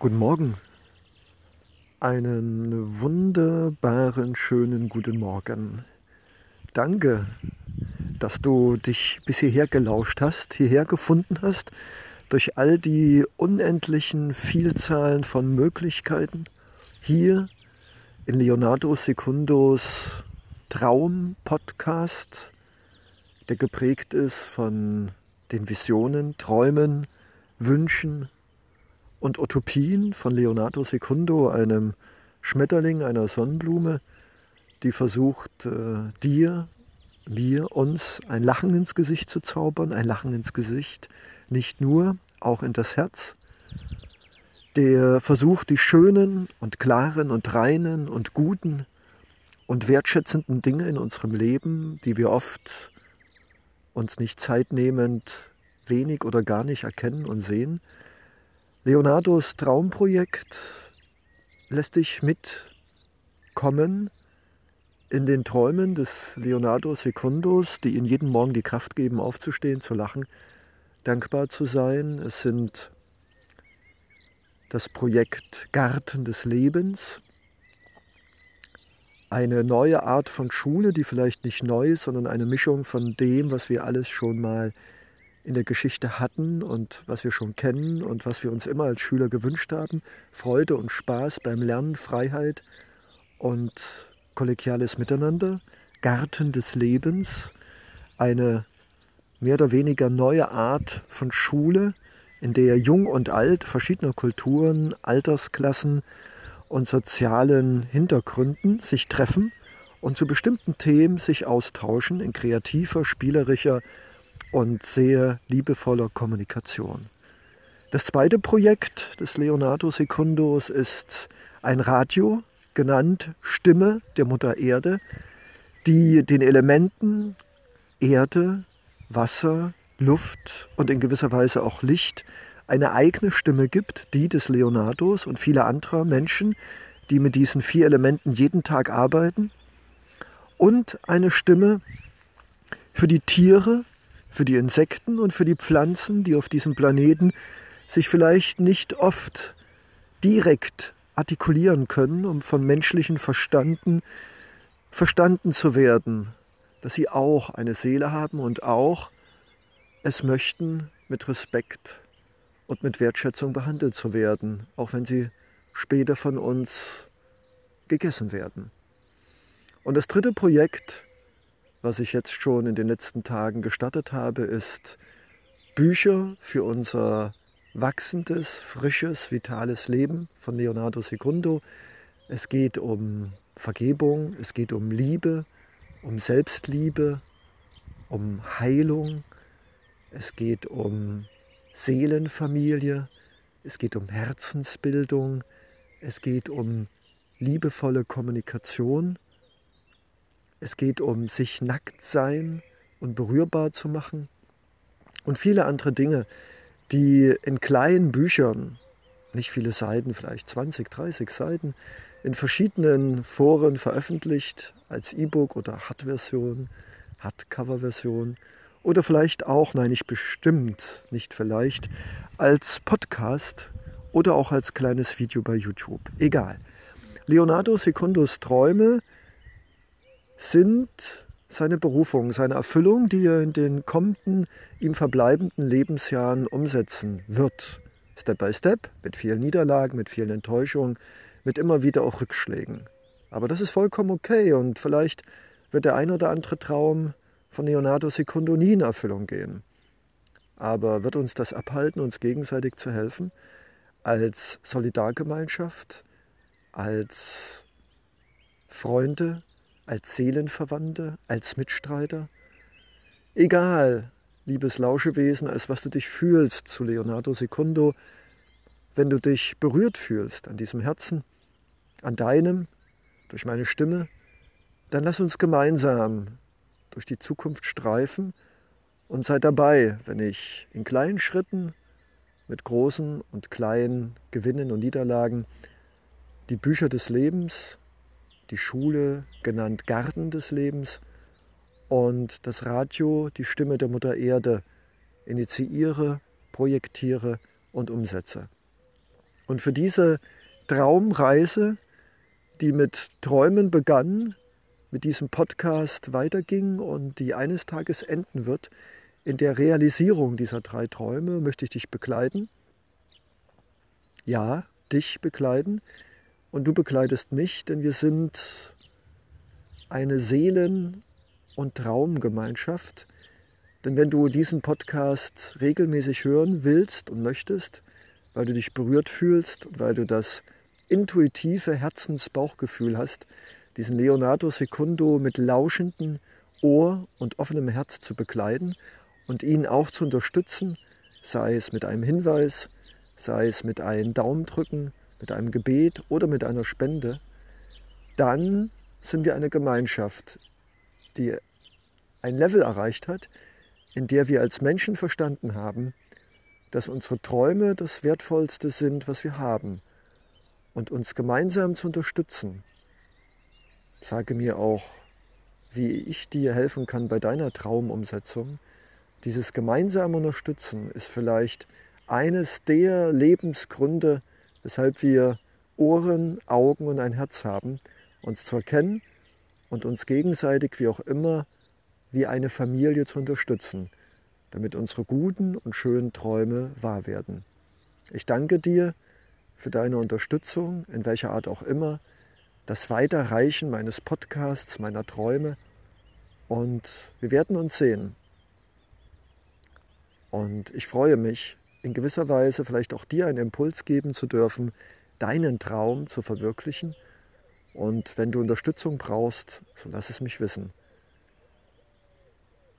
Guten Morgen. Einen wunderbaren, schönen guten Morgen. Danke, dass du dich bis hierher gelauscht hast, hierher gefunden hast, durch all die unendlichen Vielzahlen von Möglichkeiten, hier in Leonardo Secundos Traum-Podcast, der geprägt ist von den Visionen, Träumen, Wünschen, und Utopien von Leonardo Secundo, einem Schmetterling, einer Sonnenblume, die versucht, äh, dir, mir, uns ein Lachen ins Gesicht zu zaubern, ein Lachen ins Gesicht, nicht nur, auch in das Herz, der versucht, die schönen und klaren und reinen und guten und wertschätzenden Dinge in unserem Leben, die wir oft uns nicht zeitnehmend wenig oder gar nicht erkennen und sehen, Leonardos Traumprojekt lässt dich mitkommen in den Träumen des Leonardo Secundos, die ihn jeden Morgen die Kraft geben, aufzustehen, zu lachen, dankbar zu sein. Es sind das Projekt Garten des Lebens, eine neue Art von Schule, die vielleicht nicht neu ist, sondern eine Mischung von dem, was wir alles schon mal in der Geschichte hatten und was wir schon kennen und was wir uns immer als Schüler gewünscht haben. Freude und Spaß beim Lernen, Freiheit und kollegiales Miteinander. Garten des Lebens, eine mehr oder weniger neue Art von Schule, in der Jung und Alt verschiedener Kulturen, Altersklassen und sozialen Hintergründen sich treffen und zu bestimmten Themen sich austauschen in kreativer, spielerischer und sehr liebevoller Kommunikation. Das zweite Projekt des Leonardo Secundos ist ein Radio, genannt Stimme der Mutter Erde, die den Elementen Erde, Wasser, Luft und in gewisser Weise auch Licht eine eigene Stimme gibt, die des Leonardos und vieler anderer Menschen, die mit diesen vier Elementen jeden Tag arbeiten, und eine Stimme für die Tiere, für die Insekten und für die Pflanzen, die auf diesem Planeten sich vielleicht nicht oft direkt artikulieren können, um von menschlichen Verstanden verstanden zu werden, dass sie auch eine Seele haben und auch es möchten, mit Respekt und mit Wertschätzung behandelt zu werden, auch wenn sie später von uns gegessen werden. Und das dritte Projekt was ich jetzt schon in den letzten Tagen gestartet habe, ist Bücher für unser wachsendes, frisches, vitales Leben von Leonardo Secundo. Es geht um Vergebung, es geht um Liebe, um Selbstliebe, um Heilung, es geht um Seelenfamilie, es geht um Herzensbildung, es geht um liebevolle Kommunikation es geht um sich nackt sein und berührbar zu machen und viele andere Dinge, die in kleinen Büchern, nicht viele Seiten, vielleicht 20, 30 Seiten, in verschiedenen Foren veröffentlicht, als E-Book oder Hard-Version, Hardcover-Version oder vielleicht auch, nein, nicht bestimmt, nicht vielleicht, als Podcast oder auch als kleines Video bei YouTube. Egal. Leonardo Secundos Träume sind seine Berufung, seine Erfüllung, die er in den kommenden, ihm verbleibenden Lebensjahren umsetzen wird. Step by Step, mit vielen Niederlagen, mit vielen Enttäuschungen, mit immer wieder auch Rückschlägen. Aber das ist vollkommen okay und vielleicht wird der ein oder andere Traum von Leonardo Secundo nie in Erfüllung gehen. Aber wird uns das abhalten, uns gegenseitig zu helfen, als Solidargemeinschaft, als Freunde, als Seelenverwandte, als Mitstreiter? Egal, liebes Lauschewesen, als was du dich fühlst zu Leonardo Secundo, wenn du dich berührt fühlst an diesem Herzen, an deinem, durch meine Stimme, dann lass uns gemeinsam durch die Zukunft streifen und sei dabei, wenn ich in kleinen Schritten mit großen und kleinen Gewinnen und Niederlagen die Bücher des Lebens die Schule genannt Garten des Lebens und das Radio die Stimme der Mutter Erde initiiere, projektiere und umsetze. Und für diese Traumreise, die mit Träumen begann, mit diesem Podcast weiterging und die eines Tages enden wird, in der Realisierung dieser drei Träume möchte ich dich begleiten. Ja, dich begleiten. Und du begleitest mich, denn wir sind eine Seelen- und Traumgemeinschaft. Denn wenn du diesen Podcast regelmäßig hören willst und möchtest, weil du dich berührt fühlst und weil du das intuitive Herzensbauchgefühl hast, diesen Leonardo Secundo mit lauschendem Ohr und offenem Herz zu begleiten und ihn auch zu unterstützen, sei es mit einem Hinweis, sei es mit einem Daumendrücken, mit einem Gebet oder mit einer Spende, dann sind wir eine Gemeinschaft, die ein Level erreicht hat, in der wir als Menschen verstanden haben, dass unsere Träume das Wertvollste sind, was wir haben und uns gemeinsam zu unterstützen. Sage mir auch, wie ich dir helfen kann bei deiner Traumumsetzung. Dieses gemeinsame Unterstützen ist vielleicht eines der Lebensgründe, weshalb wir Ohren, Augen und ein Herz haben, uns zu erkennen und uns gegenseitig, wie auch immer, wie eine Familie zu unterstützen damit unsere guten und schönen Träume wahr werden. Ich danke dir für deine Unterstützung, in welcher Art auch immer, das Weiterreichen meines Podcasts, meiner Träume und wir werden uns sehen. Und ich freue mich, in gewisser Weise vielleicht auch dir einen Impuls geben zu dürfen, deinen Traum zu verwirklichen. Und wenn du Unterstützung brauchst, so lass es mich wissen.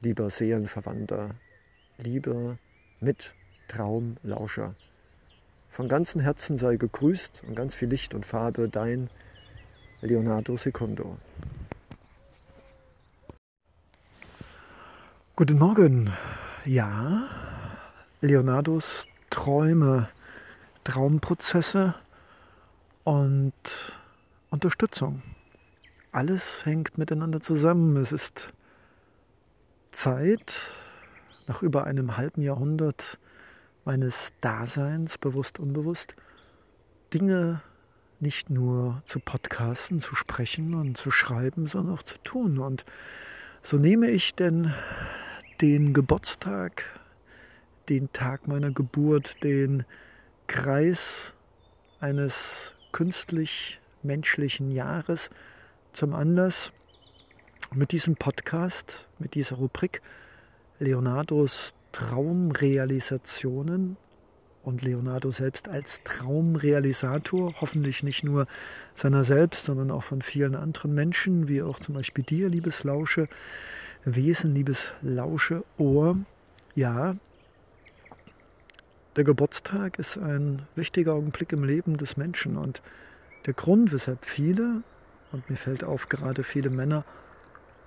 Lieber Seelenverwandter, lieber Mittraumlauscher. Von ganzem Herzen sei gegrüßt und ganz viel Licht und Farbe dein Leonardo Secondo. Guten Morgen. Ja, Leonardos Träume, Traumprozesse und Unterstützung. Alles hängt miteinander zusammen. Es ist Zeit, nach über einem halben Jahrhundert meines Daseins, bewusst, unbewusst, Dinge nicht nur zu podcasten, zu sprechen und zu schreiben, sondern auch zu tun. Und so nehme ich denn den Geburtstag, den Tag meiner Geburt, den Kreis eines künstlich menschlichen Jahres zum Anlass, mit diesem Podcast, mit dieser Rubrik Leonardos Traumrealisationen und Leonardo selbst als Traumrealisator, hoffentlich nicht nur seiner selbst, sondern auch von vielen anderen Menschen, wie auch zum Beispiel dir, liebes Lausche Wesen, liebes Lausche Ohr. Ja, der Geburtstag ist ein wichtiger Augenblick im Leben des Menschen und der Grund, weshalb viele, und mir fällt auf, gerade viele Männer,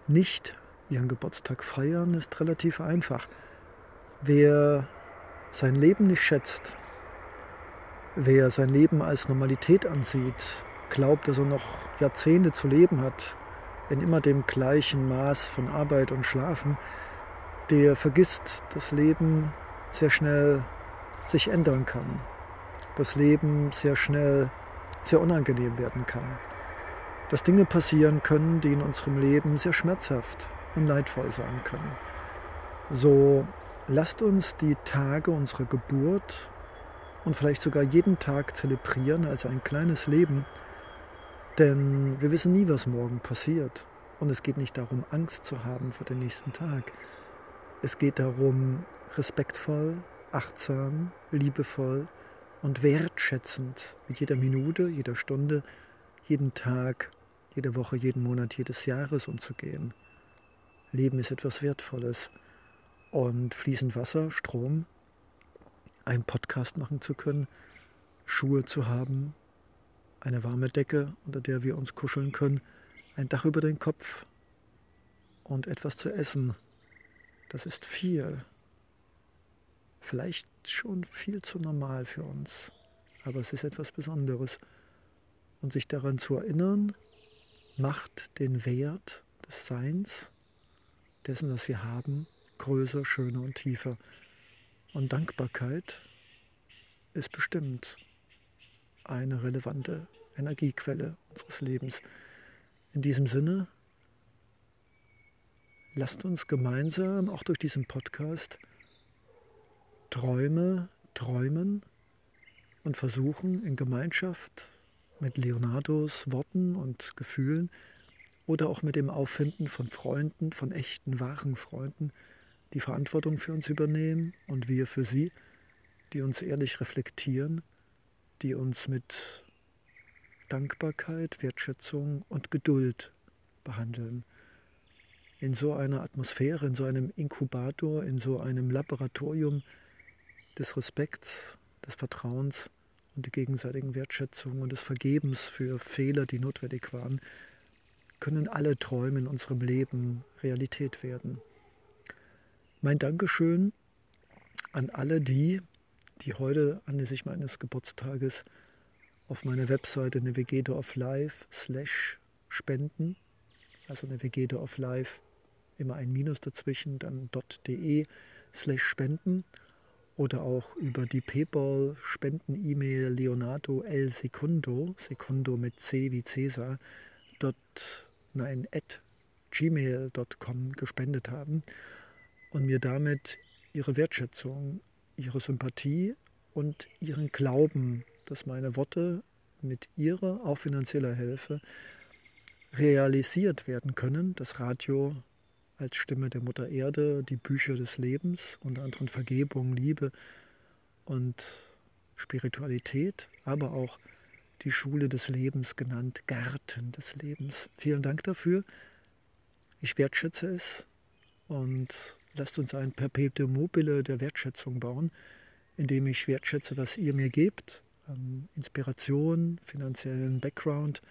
nicht ihren Geburtstag feiern, ist relativ einfach. Wer sein Leben nicht schätzt, wer sein Leben als Normalität ansieht, glaubt, dass er noch Jahrzehnte zu leben hat, in immer dem gleichen Maß von Arbeit und Schlafen, der vergisst, dass Leben sehr schnell sich ändern kann, dass Leben sehr schnell sehr unangenehm werden kann, dass Dinge passieren können, die in unserem Leben sehr schmerzhaft und leidvoll sein können. So lasst uns die Tage unserer Geburt und vielleicht sogar jeden Tag zelebrieren als ein kleines Leben, denn wir wissen nie, was morgen passiert. Und es geht nicht darum, Angst zu haben vor dem nächsten Tag. Es geht darum, respektvoll, achtsam, liebevoll und wertschätzend mit jeder Minute, jeder Stunde, jeden Tag, jede Woche, jeden Monat, jedes Jahres umzugehen. Leben ist etwas Wertvolles. Und fließend Wasser, Strom, einen Podcast machen zu können, Schuhe zu haben, eine warme Decke, unter der wir uns kuscheln können, ein Dach über den Kopf und etwas zu essen, das ist viel. Vielleicht schon viel zu normal für uns, aber es ist etwas Besonderes. Und sich daran zu erinnern, macht den Wert des Seins dessen, was wir haben, größer, schöner und tiefer. Und Dankbarkeit ist bestimmt. eine relevante Energiequelle unseres Lebens. In diesem Sinne, lasst uns gemeinsam auch durch diesen Podcast Träume träumen und versuchen in Gemeinschaft mit Leonardos Worten und Gefühlen oder auch mit dem Auffinden von Freunden, von echten, wahren Freunden, die Verantwortung für uns übernehmen und wir für sie, die uns ehrlich reflektieren, die uns mit Dankbarkeit, Wertschätzung und Geduld behandeln. In so einer Atmosphäre, in so einem Inkubator, in so einem Laboratorium des Respekts, des Vertrauens und der gegenseitigen Wertschätzung und des Vergebens für Fehler, die notwendig waren, können alle Träume in unserem Leben Realität werden. Mein Dankeschön an alle die, die heute anlässlich meines Geburtstages auf meiner Webseite Navigator of Life slash spenden, also Navigator of Life, immer ein Minus dazwischen, dann .de slash spenden oder auch über die PayPal Spenden-E-Mail Leonardo El Secundo, Secundo mit C wie Cäsar, dort, nein, at gmail.com gespendet haben und mir damit ihre Wertschätzung, ihre Sympathie und ihren Glauben dass meine Worte mit ihrer, auch finanzieller Hilfe, realisiert werden können. Das Radio als Stimme der Mutter Erde, die Bücher des Lebens, unter anderem Vergebung, Liebe und Spiritualität, aber auch die Schule des Lebens genannt, Garten des Lebens. Vielen Dank dafür. Ich wertschätze es und lasst uns ein Perpetuum mobile der Wertschätzung bauen, indem ich wertschätze, was ihr mir gebt ähm, Inspiration, finanziellen Background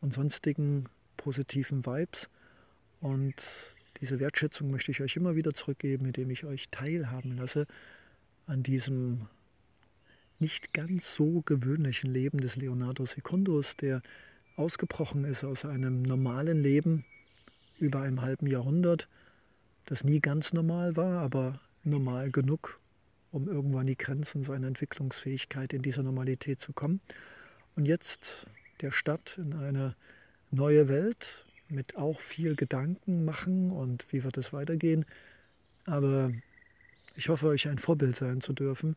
und sonstigen positiven Vibes. Und diese Wertschätzung möchte ich euch immer wieder zurückgeben, indem ich euch teilhaben lasse an diesem nicht ganz so gewöhnlichen Leben des Leonardo Secundus, der ausgebrochen ist aus einem normalen Leben über einem halben Jahrhundert, das nie ganz normal war, aber normal genug, um irgendwann an die Grenzen seiner Entwicklungsfähigkeit in dieser Normalität zu kommen. Und jetzt der Stadt in eine neue Welt mit auch viel Gedanken machen und wie wird es weitergehen. Aber ich hoffe, euch ein Vorbild sein zu dürfen,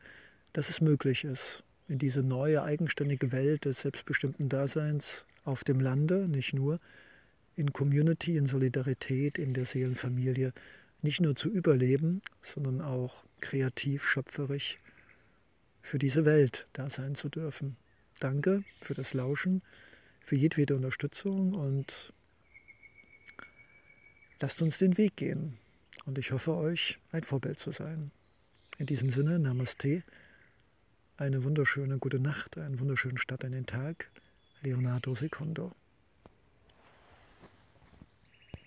dass es möglich ist, in diese neue eigenständige Welt des selbstbestimmten Daseins auf dem Lande, nicht nur, in Community, in Solidarität, in der Seelenfamilie, nicht nur zu überleben, sondern auch kreativ, schöpferisch für diese Welt da sein zu dürfen. Danke für das Lauschen, für jedwede Unterstützung und lasst uns den Weg gehen. Und ich hoffe euch ein Vorbild zu sein. In diesem Sinne, Namaste, eine wunderschöne gute Nacht, einen wunderschönen Start in den Tag. Leonardo Secondo.